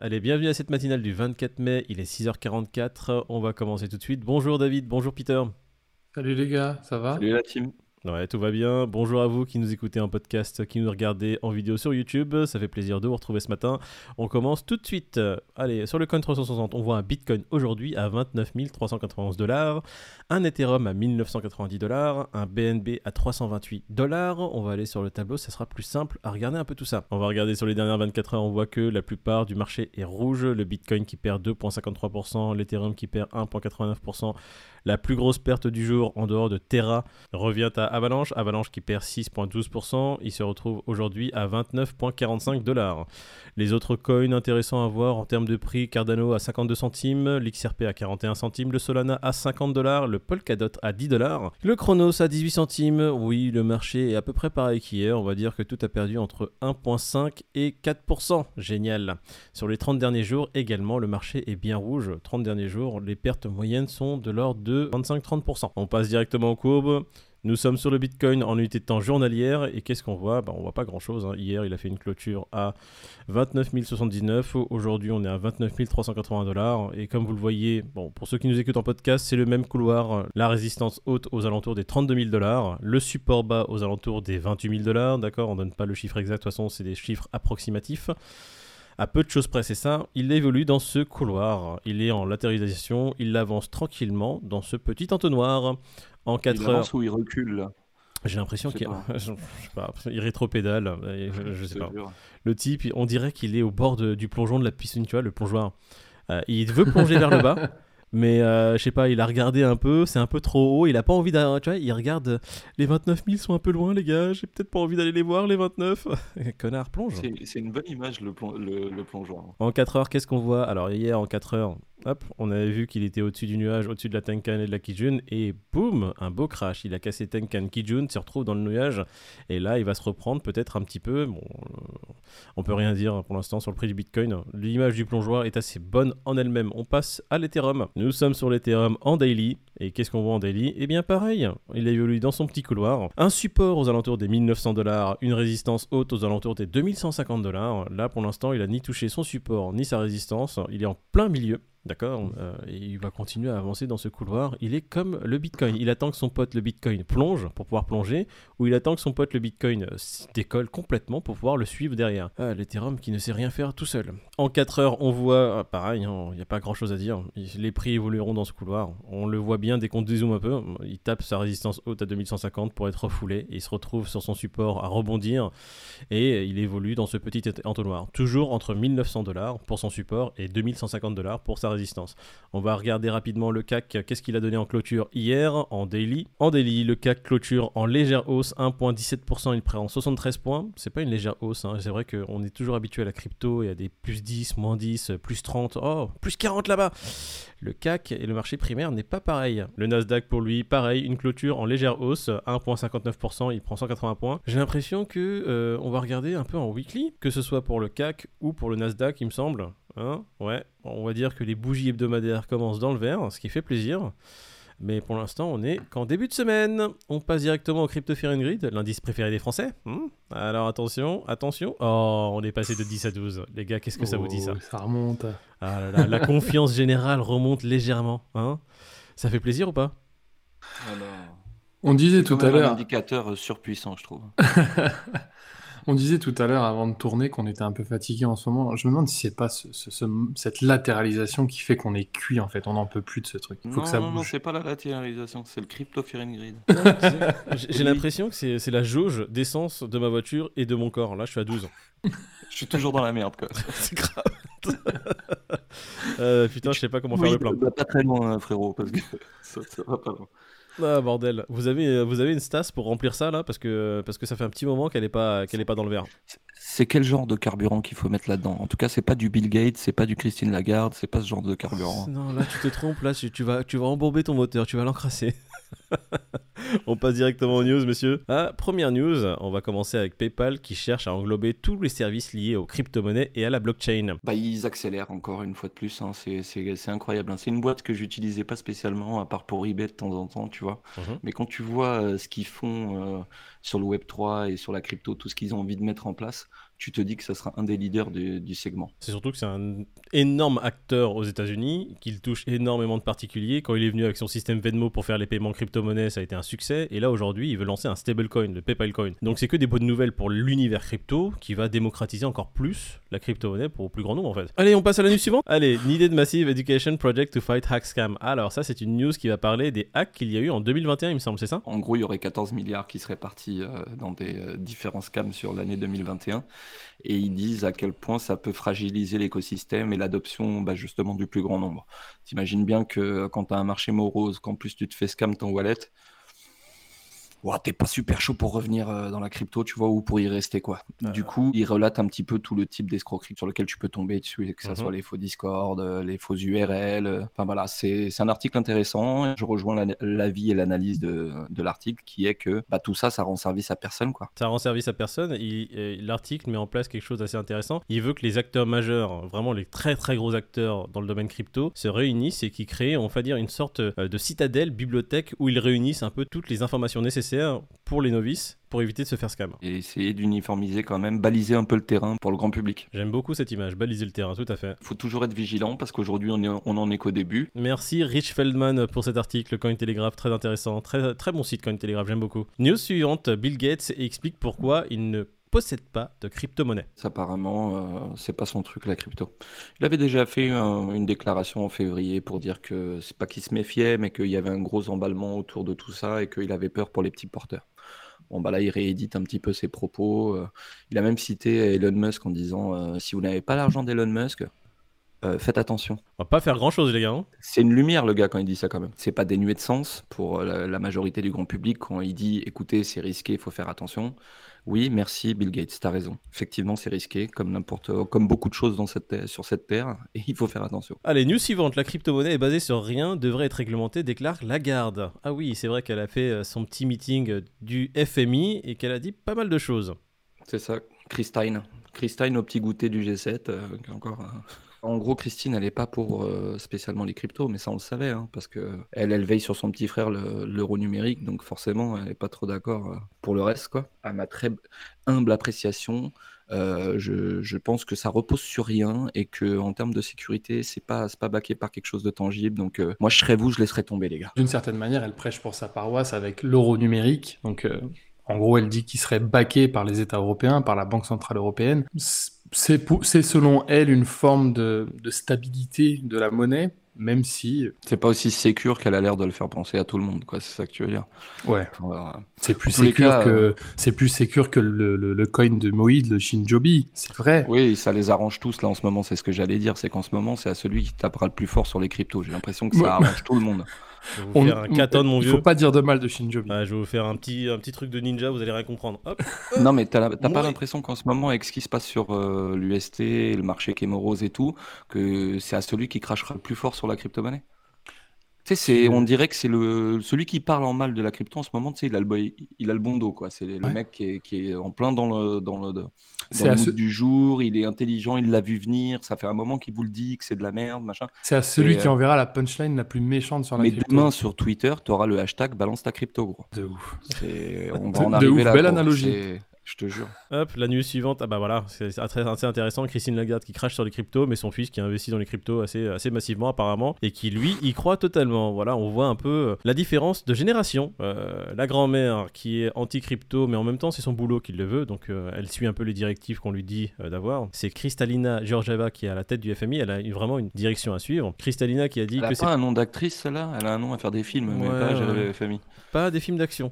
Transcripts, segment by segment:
Allez, bienvenue à cette matinale du 24 mai, il est 6h44, on va commencer tout de suite. Bonjour David, bonjour Peter. Salut les gars, ça va? Salut la team. Ouais, tout va bien. Bonjour à vous qui nous écoutez en podcast, qui nous regardez en vidéo sur YouTube. Ça fait plaisir de vous retrouver ce matin. On commence tout de suite. Allez, sur le coin 360, on voit un Bitcoin aujourd'hui à 29 391 dollars, un Ethereum à 1990 dollars, un BNB à 328 dollars. On va aller sur le tableau, ça sera plus simple à regarder un peu tout ça. On va regarder sur les dernières 24 heures, on voit que la plupart du marché est rouge. Le Bitcoin qui perd 2,53%, l'Ethereum qui perd 1,89%. La plus grosse perte du jour en dehors de Terra revient à Avalanche. Avalanche qui perd 6,12%. Il se retrouve aujourd'hui à 29,45 dollars. Les autres coins intéressants à voir en termes de prix Cardano à 52 centimes, l'XRP à 41 centimes, le Solana à 50 dollars, le Polkadot à 10 dollars, le Chronos à 18 centimes. Oui, le marché est à peu près pareil qu'hier. On va dire que tout a perdu entre 1,5 et 4%. Génial. Sur les 30 derniers jours également, le marché est bien rouge. 30 derniers jours, les pertes moyennes sont de l'ordre de 25-30%. On passe directement aux courbes. Nous sommes sur le Bitcoin en unité de temps journalière et qu'est-ce qu'on voit? Bah, On voit pas grand-chose. hein. Hier, il a fait une clôture à 29 079. Aujourd'hui, on est à 29 380 dollars. Et comme vous le voyez, bon, pour ceux qui nous écoutent en podcast, c'est le même couloir. La résistance haute aux alentours des 32 000 dollars. Le support bas aux alentours des 28 000 dollars. D'accord? On donne pas le chiffre exact. De toute façon, c'est des chiffres approximatifs. À peu de choses près, c'est ça. Il évolue dans ce couloir. Il est en latéralisation. Il avance tranquillement dans ce petit entonnoir. En 4 il heures. avance ou il recule là? J'ai l'impression qu'il il rétropédale. Je, je sais pas. Le type, on dirait qu'il est au bord de- du plongeon de la piscine, tu vois, le plongeoir. Euh, il veut plonger vers le bas, mais euh, je sais pas, il a regardé un peu, c'est un peu trop haut, il a pas envie d'aller, tu vois, il regarde, euh, les 29 000 sont un peu loin, les gars, j'ai peut-être pas envie d'aller les voir, les 29. Connard, plonge. C'est c'est une bonne image le, le, le plongeoir. En 4 heures, qu'est-ce qu'on voit? Alors hier, en 4 heures, hop, on avait vu qu'il était au-dessus du nuage, au-dessus de la Tenkan et de la Kijun, et boum, un beau crash. Il a cassé Tenkan, Kijun, se retrouve dans le nuage, et là, il va se reprendre peut-être un petit peu. Bon, euh, on peut rien dire pour l'instant sur le prix du Bitcoin. L'image du plongeoir est assez bonne en elle-même. On passe à l'Ethereum. Nous sommes sur l'Ethereum en daily. Et qu'est-ce qu'on voit en daily? Eh bien pareil, il évolue dans son petit couloir. Un support aux alentours des 1900 dollars, une résistance haute aux alentours des 2150 dollars. Là pour l'instant il a ni touché son support ni sa résistance, il est en plein milieu. D'accord Euh, Et il va continuer à avancer dans ce couloir. Il est comme le Bitcoin. Il attend que son pote le Bitcoin plonge pour pouvoir plonger, ou il attend que son pote le Bitcoin euh, décolle complètement pour pouvoir le suivre derrière. Ah, l'Ethereum qui ne sait rien faire tout seul. En 4 heures, on voit, ah, pareil, il n'y a pas grand chose à dire. Les prix évolueront dans ce couloir. On le voit bien dès qu'on dézoome un peu. Il tape sa résistance haute à 2150 pour être refoulé. Et il se retrouve sur son support à rebondir. Et il évolue dans ce petit entonnoir. Toujours entre 1900 dollars pour son support et 2150 dollars pour sa résistance. On va regarder rapidement le CAC. Qu'est-ce qu'il a donné en clôture hier en daily? En daily, le CAC clôture en légère hausse 1,17%. Il prend 73 points. C'est pas une légère hausse. hein. C'est vrai qu'on est toujours habitué à la crypto et à des plus 10, moins 10, plus 30. Oh, plus 40 là-bas le CAC et le marché primaire n'est pas pareil. Le Nasdaq pour lui, pareil, une clôture en légère hausse, 1,59%, il prend 180 points. J'ai l'impression que euh, on va regarder un peu en weekly, que ce soit pour le CAC ou pour le Nasdaq, il me semble. Hein ouais, on va dire que les bougies hebdomadaires commencent dans le vert, ce qui fait plaisir. Mais pour l'instant, on est qu'en début de semaine. On passe directement au Crypto Fear and Greed, l'indice préféré des Français. Hmm Alors attention, attention. Oh, on est passé de 10 à 12. Les gars, qu'est-ce que ça vous dit ça? Oh, Ça remonte. ah là là, la confiance générale remonte légèrement. Hein ça fait plaisir ou pas? Alors, On disait tout à même un l'heure, indicateur euh, surpuissant, je trouve. on disait tout à l'heure avant de tourner qu'on était un peu fatigué en ce moment. Je me demande si c'est pas ce- ce- ce- cette latéralisation qui fait qu'on est cuit en fait. On n'en peut plus de ce truc. Il faut non, que ça non, c'est pas la latéralisation, c'est le crypto fear and greed. J'ai l'impression que c'est la jauge d'essence de ma voiture et de mon corps. Là, je suis à 12. Je suis toujours dans la merde, quoi. c'est grave. Euh, putain, je sais pas comment faire le plein. bah, pas très loin, frérot, parce que ça, ça va pas loin. Ah bordel. Vous avez, euh, vous avez une stas pour remplir ça là parce que, parce que ça fait un petit moment qu'elle est pas, qu'elle est pas dans le verre. C'est quel genre de carburant qu'il faut mettre là-dedans? En tout cas, c'est pas du Bill Gates, c'est pas du Christine Lagarde, c'est pas ce genre de carburant. Non, là tu te trompes. Là, tu tu vas, tu vas embourber ton moteur. Tu vas l'encrasser. on passe directement aux news, monsieur. Ah, première news, on va commencer avec PayPal qui cherche à englober tous les services liés aux crypto-monnaies et à la blockchain. Bah, ils accélèrent encore une fois de plus. hein. C'est incroyable. hein. C'est une boîte que j'utilisais pas spécialement, à part pour eBay de temps en temps, tu vois. Mhm. Mais quand tu vois euh, ce qu'ils font euh, sur le Web3 et sur la crypto, tout ce qu'ils ont envie de mettre en place, tu te dis que ça sera un des leaders du, du segment. C'est surtout que c'est un énorme acteur aux États-Unis, qu'il touche énormément de particuliers. Quand il est venu avec son système Venmo pour faire les paiements crypto-monnaies, ça a été un succès. Et là, aujourd'hui, il veut lancer un stablecoin, le PayPal Coin. Donc, c'est que des bonnes nouvelles pour l'univers crypto qui va démocratiser encore plus la crypto-monnaie pour au plus grand nombre, en fait. Allez, on passe à la news suivante. Allez, Needed Massive Education Project to Fight Hack Scam. Alors, ça, c'est une news qui va parler des hacks qu'il y a eu en 2021, il me semble, c'est ça? En gros, il y aurait 14 milliards qui seraient partis euh, dans des euh, différents scams sur l'année 2021. Et ils disent à quel point ça peut fragiliser l'écosystème et l'adoption bah, justement du plus grand nombre. T'imagines bien que euh, quand tu as un marché morose, qu'en plus tu te fais scam ton wallet, ouah, t'es pas super chaud pour revenir euh, dans la crypto, tu vois, ou pour y rester, quoi. Du coup, ils relatent un petit peu tout le type d'escroquerie sur lequel tu peux tomber dessus, que ce Mhm. soit les faux Discord, euh, les faux URL. euh, Enfin voilà, c'est un article intéressant. Je rejoins la- l'avis et l'analyse de, de l'article qui est que bah, tout ça, ça rend service à personne, quoi. Ça rend service à personne. Il- L'article met en place quelque chose d'assez intéressant. Il veut que les acteurs majeurs, vraiment les très très gros acteurs dans le domaine crypto, se réunissent et qui créent, on va dire, une sorte de citadelle, bibliothèque, où ils réunissent un peu toutes les informations nécessaires pour les novices, pour éviter de se faire scam. Et essayer d'uniformiser quand même, baliser un peu le terrain pour le grand public. J'aime beaucoup cette image, baliser le terrain, tout à fait. Faut toujours être vigilant parce qu'aujourd'hui, on, est- on en est qu'au début. Merci Rich Feldman pour cet article, Cointelegraph, très intéressant, très, très bon site Cointelegraph, j'aime beaucoup. News suivante, Bill Gates explique pourquoi il ne possède pas de crypto-monnaie. Apparemment, euh, c'est pas son truc la crypto. Il avait déjà fait un- une déclaration en février pour dire que c'est pas qu'il se méfiait, mais qu'il y avait un gros emballement autour de tout ça et qu'il avait peur pour les petits porteurs. Bon, bah là, il réédite un petit peu ses propos. euh, il a même cité Elon Musk en disant euh, si vous n'avez pas l'argent d'Elon Musk, euh, faites attention. On va pas faire grand chose les gars. hein. C'est une lumière, le gars, quand il dit ça, quand même. C'est pas dénué de sens pour euh, la, la majorité du grand public quand il dit écoutez, c'est risqué, il faut faire attention. Oui, merci, Bill Gates, t'as raison. Effectivement, c'est risqué, comme n'importe, comme beaucoup de choses dans cette terre- sur cette terre, et il faut faire attention. Allez, news suivante, la crypto-monnaie est basée sur rien, devrait être réglementée, déclare Lagarde. Ah oui, c'est vrai qu'elle a fait euh, son petit meeting du FMI et qu'elle a dit pas mal de choses. C'est ça, Christine. Christine au petit goûter du G7, euh, qui est encore. En gros, Christine, elle n'est pas pour euh, spécialement les cryptos, mais ça on le savait, hein, parce que elle, elle veille sur son petit frère, le- l'euro numérique, donc forcément, elle n'est pas trop d'accord euh, pour le reste, quoi. À ma très humble appréciation, euh, je, pense que ça repose sur rien et que en termes de sécurité, c'est pas, pas baqué par quelque chose de tangible. Donc, moi, je serais vous, je laisserais tomber, les gars. D'une certaine manière, elle prêche pour sa paroisse avec l'euro numérique. Donc, en gros, elle dit qu'il serait baqué par les États européens, par la Banque Centrale Européenne. C'est selon elle une forme de, de stabilité de la monnaie, même si, C'est pas aussi sécure qu'elle a l'air de le faire penser à tout le monde, quoi. C'est ça que tu veux dire. ouais, Voilà. c'est plus sécure que c'est plus sécure que le, le- le coin de Moïd, le Shinjobi. C'est vrai. Oui, ça les arrange tous là en ce moment, c'est ce que j'allais dire, c'est qu'en ce moment c'est à celui qui tapera le plus fort sur les cryptos. J'ai l'impression que ça arrange tout le monde. Je vais vous On- faire un katon, mon il vieux. faut pas dire de mal de Shinjobi. Ah, je vais vous faire un petit, un petit truc de ninja, vous allez rien comprendre. Hop. Non mais t'as pas l'impression qu'en ce moment avec ce qui se passe sur euh, l'UST, le marché qui est morose et tout, que c'est à celui qui crachera le plus fort sur la crypto-monnaie? Tu sais, c'est, on dirait que c'est le celui qui parle en mal de la crypto en ce moment, tu sais, il a le, il a le bon dos quoi. C'est le Ouais. mec qui est, qui est en plein dans le dans le, dans C'est le ce- du jour, il est intelligent, il l'a vu venir, ça fait un moment qu'il vous le dit que c'est de la merde, machin. C'est à celui Et, qui euh, enverra la punchline la plus méchante sur la Mais crypto. demain sur Twitter, tu auras le hashtag balance ta crypto, gros. De ouf. C'est- On va en de ouf, là. belle gros. analogie. Je te jure. Hop, la news suivante. Ah bah voilà, c'est assez intéressant. Christine Lagarde qui crache sur les cryptos, mais son fils qui investit dans les cryptos assez, assez massivement apparemment, et qui lui y croit totalement. Voilà, on voit un peu euh, la différence de génération. Euh, la grand-mère qui est anti-crypto, mais en même temps c'est son boulot qui le veut, donc euh, elle suit un peu les directives qu'on lui dit euh, d'avoir. C'est Kristalina Georgieva qui est à la tête du FMI, elle a une- vraiment une direction à suivre. Kristalina qui a dit Elle que pas c'est un nom d'actrice, celle-là? Elle a un nom à faire des films, mais pas à gérer ouais. le FMI. pas des films d'action.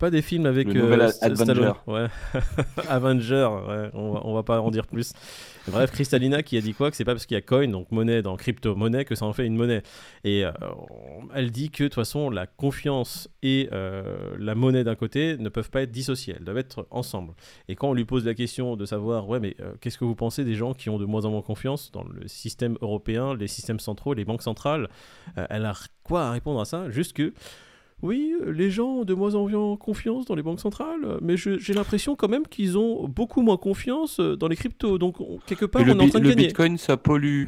Pas des films avec euh, Stallone. Avenger. Ouais. Avenger, ouais, on, va, on va pas en dire plus. Bref, Kristalina qui a dit quoi? Que c'est pas parce qu'il y a coin, donc monnaie dans crypto-monnaie, que ça en fait une monnaie. Et euh, elle dit que de toute façon, la confiance et euh, la monnaie d'un côté ne peuvent pas être dissociées, elles doivent être ensemble. Et quand on lui pose la question de savoir, ouais, mais euh, qu'est-ce que vous pensez des gens qui ont de moins en moins confiance dans le système européen, les systèmes centraux, les banques centrales, elle a quoi à répondre à ça? Juste que oui, les gens ont de moins en moins confiance dans les banques centrales, mais j'ai l'impression quand même qu'ils ont beaucoup moins confiance euh, dans les cryptos. Donc, on- quelque part, Et le, on est en train de le gagner. bitcoin, ça pollue.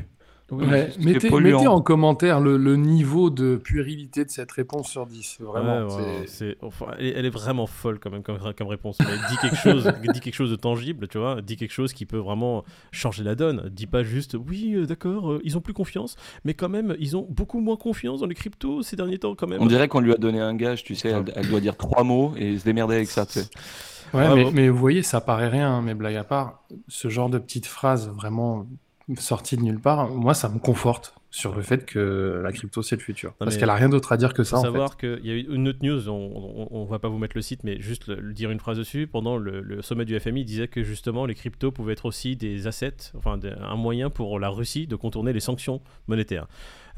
Oui, Ouais, mettez, mettez en commentaire le, le niveau de puérilité de cette réponse sur 10. Vraiment. Ouais, ouais, c'est- c'est- enfin, elle, est- elle est vraiment folle quand même comme, comme réponse. Mais elle dit quelque chose, dit quelque chose de tangible, tu vois. Elle dit quelque chose qui peut vraiment changer la donne. Elle dit pas juste, oui, euh, d'accord, euh, ils ont plus confiance, mais quand même, ils ont beaucoup moins confiance dans les cryptos ces derniers temps quand même. On dirait qu'on lui a donné un gage, tu sais, elle, elle doit dire trois mots et se démerder avec ça. tu sais. Ouais, Bravo. mais, mais vous voyez, ça paraît rien, hein, mais blague à part, ce genre de petites phrases vraiment sorties de nulle part, moi, ça me conforte sur le fait que la crypto, c'est le futur. Parce qu'elle a rien d'autre à dire que ça, faut en fait. savoir qu'il y a eu une autre news, on, on, on va pas vous mettre le site, mais juste le- le dire une phrase dessus. Pendant le, le sommet du FMI, il disait que justement les cryptos pouvaient être aussi des assets, enfin des- un moyen pour la Russie de contourner les sanctions monétaires.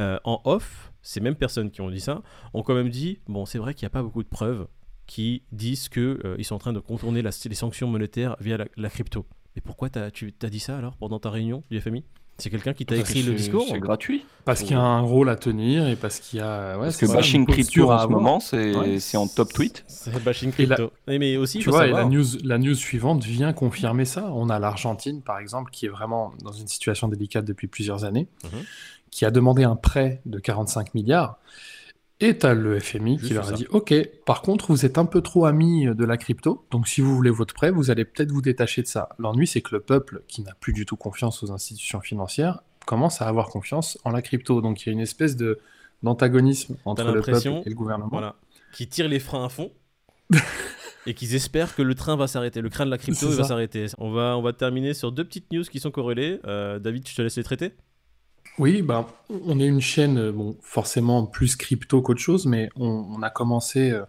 Euh, en off, ces mêmes personnes qui ont dit ça ont quand même dit bon, c'est vrai qu'il n'y a pas beaucoup de preuves qui disent qu'ils sont en train de contourner la- les sanctions monétaires via la, la crypto. Mais pourquoi t'as- tu t'as dit ça alors pendant ta réunion du FMI C'est quelqu'un qui t'a Parce écrit le discours C'est gratuit. Parce qu'il y a un rôle à tenir et parce qu'il y a. Ouais, Parce que bashing crypto en ce moment, c'est Ouais. c'est en top tweet. C'est bashing Et la- crypto. Mais, mais aussi, Tu vois, et la news, la news suivante vient confirmer ça. On a l'Argentine, par exemple, qui est vraiment dans une situation délicate depuis plusieurs années, Mhm. qui a demandé un prêt de 45 milliards. Et tu as le FMI Juste qui leur a ça. dit Ok, par contre, vous êtes un peu trop amis de la crypto, donc si vous voulez votre prêt, vous allez peut-être vous détacher de ça. L'ennui, c'est que le peuple, qui n'a plus du tout confiance aux institutions financières, commence à avoir confiance en la crypto. Donc il y a une espèce de d'antagonisme entre le peuple et le gouvernement. Voilà. Qui tirent les freins à fond. et qu'ils espèrent que le train va s'arrêter. Le train de la crypto va s'arrêter. On va, on va terminer sur deux petites news qui sont corrélées. Euh, David, je te laisse les traiter. Oui, ben, on est une chaîne, euh, bon, forcément plus crypto qu'autre chose, mais on, a commencé euh,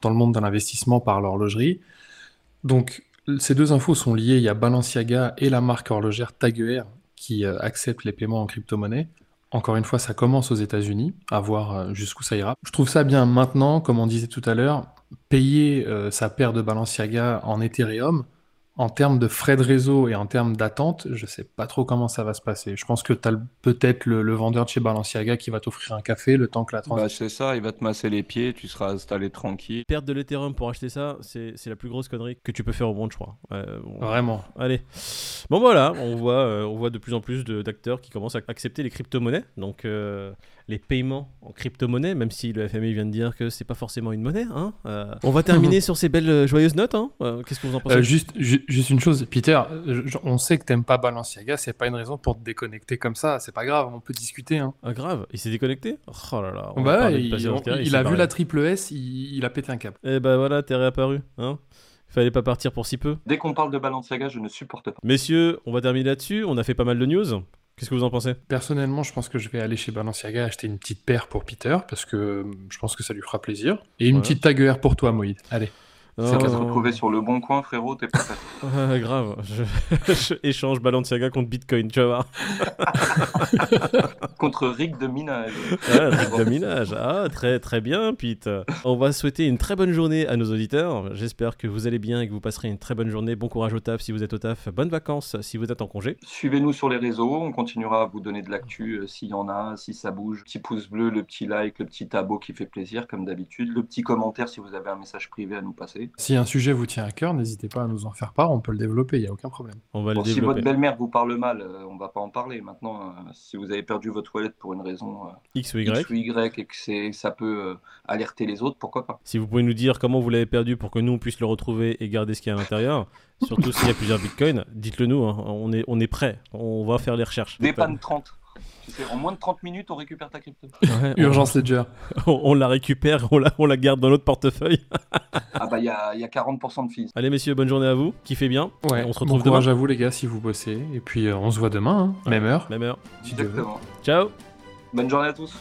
dans le monde de l'investissement par l'horlogerie. Donc, ces deux infos sont liées. Il y a Balenciaga et la marque horlogère Tag Heuer qui euh, acceptent les paiements en crypto-monnaie. Encore une fois, ça commence aux États-Unis, à voir euh, jusqu'où ça ira. Je trouve ça bien maintenant, comme on disait tout à l'heure, payer sa paire de Balenciaga en Ethereum, en termes de frais de réseau et en termes d'attente, je sais pas trop comment ça va se passer. Je pense que tu as peut-être le, le vendeur de chez Balenciaga qui va t'offrir un café le temps que la Bah, transaction. c'est ça, il va te masser les pieds, tu seras installé tranquille. Perdre de l'Ethereum pour acheter ça, c'est la plus grosse connerie que tu peux faire au monde, je crois. Euh, bon, Vraiment. Allez. Bon voilà, on voit, euh, on voit de plus en plus de- d'acteurs qui commencent à accepter les crypto-monnaies. Donc euh, les paiements en crypto-monnaie, même si le FMI vient de dire que c'est pas forcément une monnaie. hein. Euh, on va terminer sur ces belles euh, joyeuses notes. hein. Euh, Qu'est-ce que vous en pensez? Euh, juste, ju- juste une chose, Peter, je- on sait que t'aimes pas Balenciaga, c'est pas une raison pour te déconnecter comme ça, c'est pas grave, on peut discuter. Hein. Ah grave, il s'est déconnecté? Oh là là. on Bah, il, on- a vu la triple S, il, il a pété un câble. Eh ben voilà, t'es réapparu. Hein Fallait pas partir pour si peu. Dès qu'on parle de Balenciaga, je ne supporte pas. Messieurs, on va terminer là-dessus. On a fait pas mal de news. Qu'est-ce que vous en pensez? Personnellement, je pense que je vais aller chez Balenciaga acheter une petite paire pour Peter, parce que euh, je pense que ça lui fera plaisir. Et une petite Tag pour toi, Moïd. Allez. C'est qu'à se Oh. retrouver sur le bon coin, frérot, t'es pas. Ouais, grave. Je... je échange Balenciaga contre Bitcoin, tu vas voir. Contre Rick de Minage. Ah, Rick de minage. Ah, très très bien, Pete. On va souhaiter une très bonne journée à nos auditeurs. J'espère que vous allez bien et que vous passerez une très bonne journée. Bon courage au taf si vous êtes au taf. Bonnes vacances si vous êtes en congé. Suivez-nous sur les réseaux, on continuera à vous donner de l'actu euh, s'il y en a, si ça bouge. Petit pouce bleu, le petit like, le petit abo qui fait plaisir, comme d'habitude. Le petit commentaire si vous avez un message privé à nous passer. Si un sujet vous tient à cœur, n'hésitez pas à nous en faire part, on peut le développer, il n'y a aucun problème. On va Bon, le si votre belle-mère vous parle mal, euh, on va pas en parler. Maintenant, euh, si vous avez perdu votre toilette pour une raison euh, X ou Y. X ou Y et que ça peut euh, alerter les autres, pourquoi pas Si vous pouvez nous dire comment vous l'avez perdu pour que nous on puisse le retrouver et garder ce qu'il y a à l'intérieur, surtout s'il y a plusieurs bitcoins, dites-le nous. hein. On est on est prêt. On va faire les recherches. Dépanne 30. En moins de 30 minutes, on récupère ta crypto. Ouais, Urgence Ledger. on, on la récupère, on la, on la garde dans notre portefeuille. Ah bah, il y a, il y a 40% de fees. Allez messieurs, bonne journée à vous. Kiffez bien. Ouais, on se bon retrouve demain. courage à vous les gars si vous bossez, et puis euh, on se voit demain, hein, même heure. Même heure. Exactement. Ciao. Bonne journée à tous.